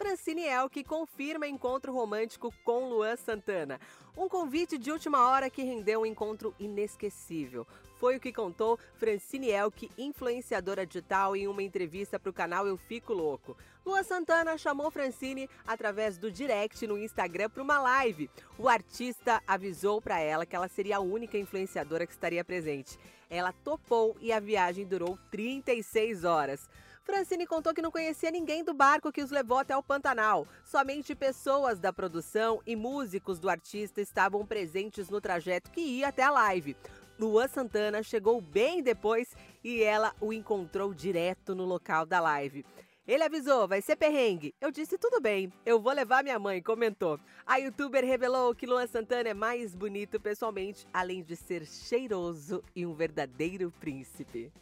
Francine Elk confirma encontro romântico com Luan Santana. Um convite de última hora que rendeu um encontro inesquecível. Foi o que contou Francine Elk, influenciadora digital, em uma entrevista para o canal Eu Fico Louco. Luan Santana chamou Francine através do direct no Instagram para uma live. O artista avisou para ela que ela seria a única influenciadora que estaria presente. Ela topou e a viagem durou 36 horas. Francine contou que não conhecia ninguém do barco que os levou até o Pantanal. Somente pessoas da produção e músicos do artista estavam presentes no trajeto que ia até a live. Luan Santana chegou bem depois e ela o encontrou direto no local da live. Ele avisou, vai ser perrengue. Eu disse, tudo bem, eu vou levar minha mãe, comentou. A youtuber revelou que Luan Santana é mais bonito pessoalmente, além de ser cheiroso e um verdadeiro príncipe.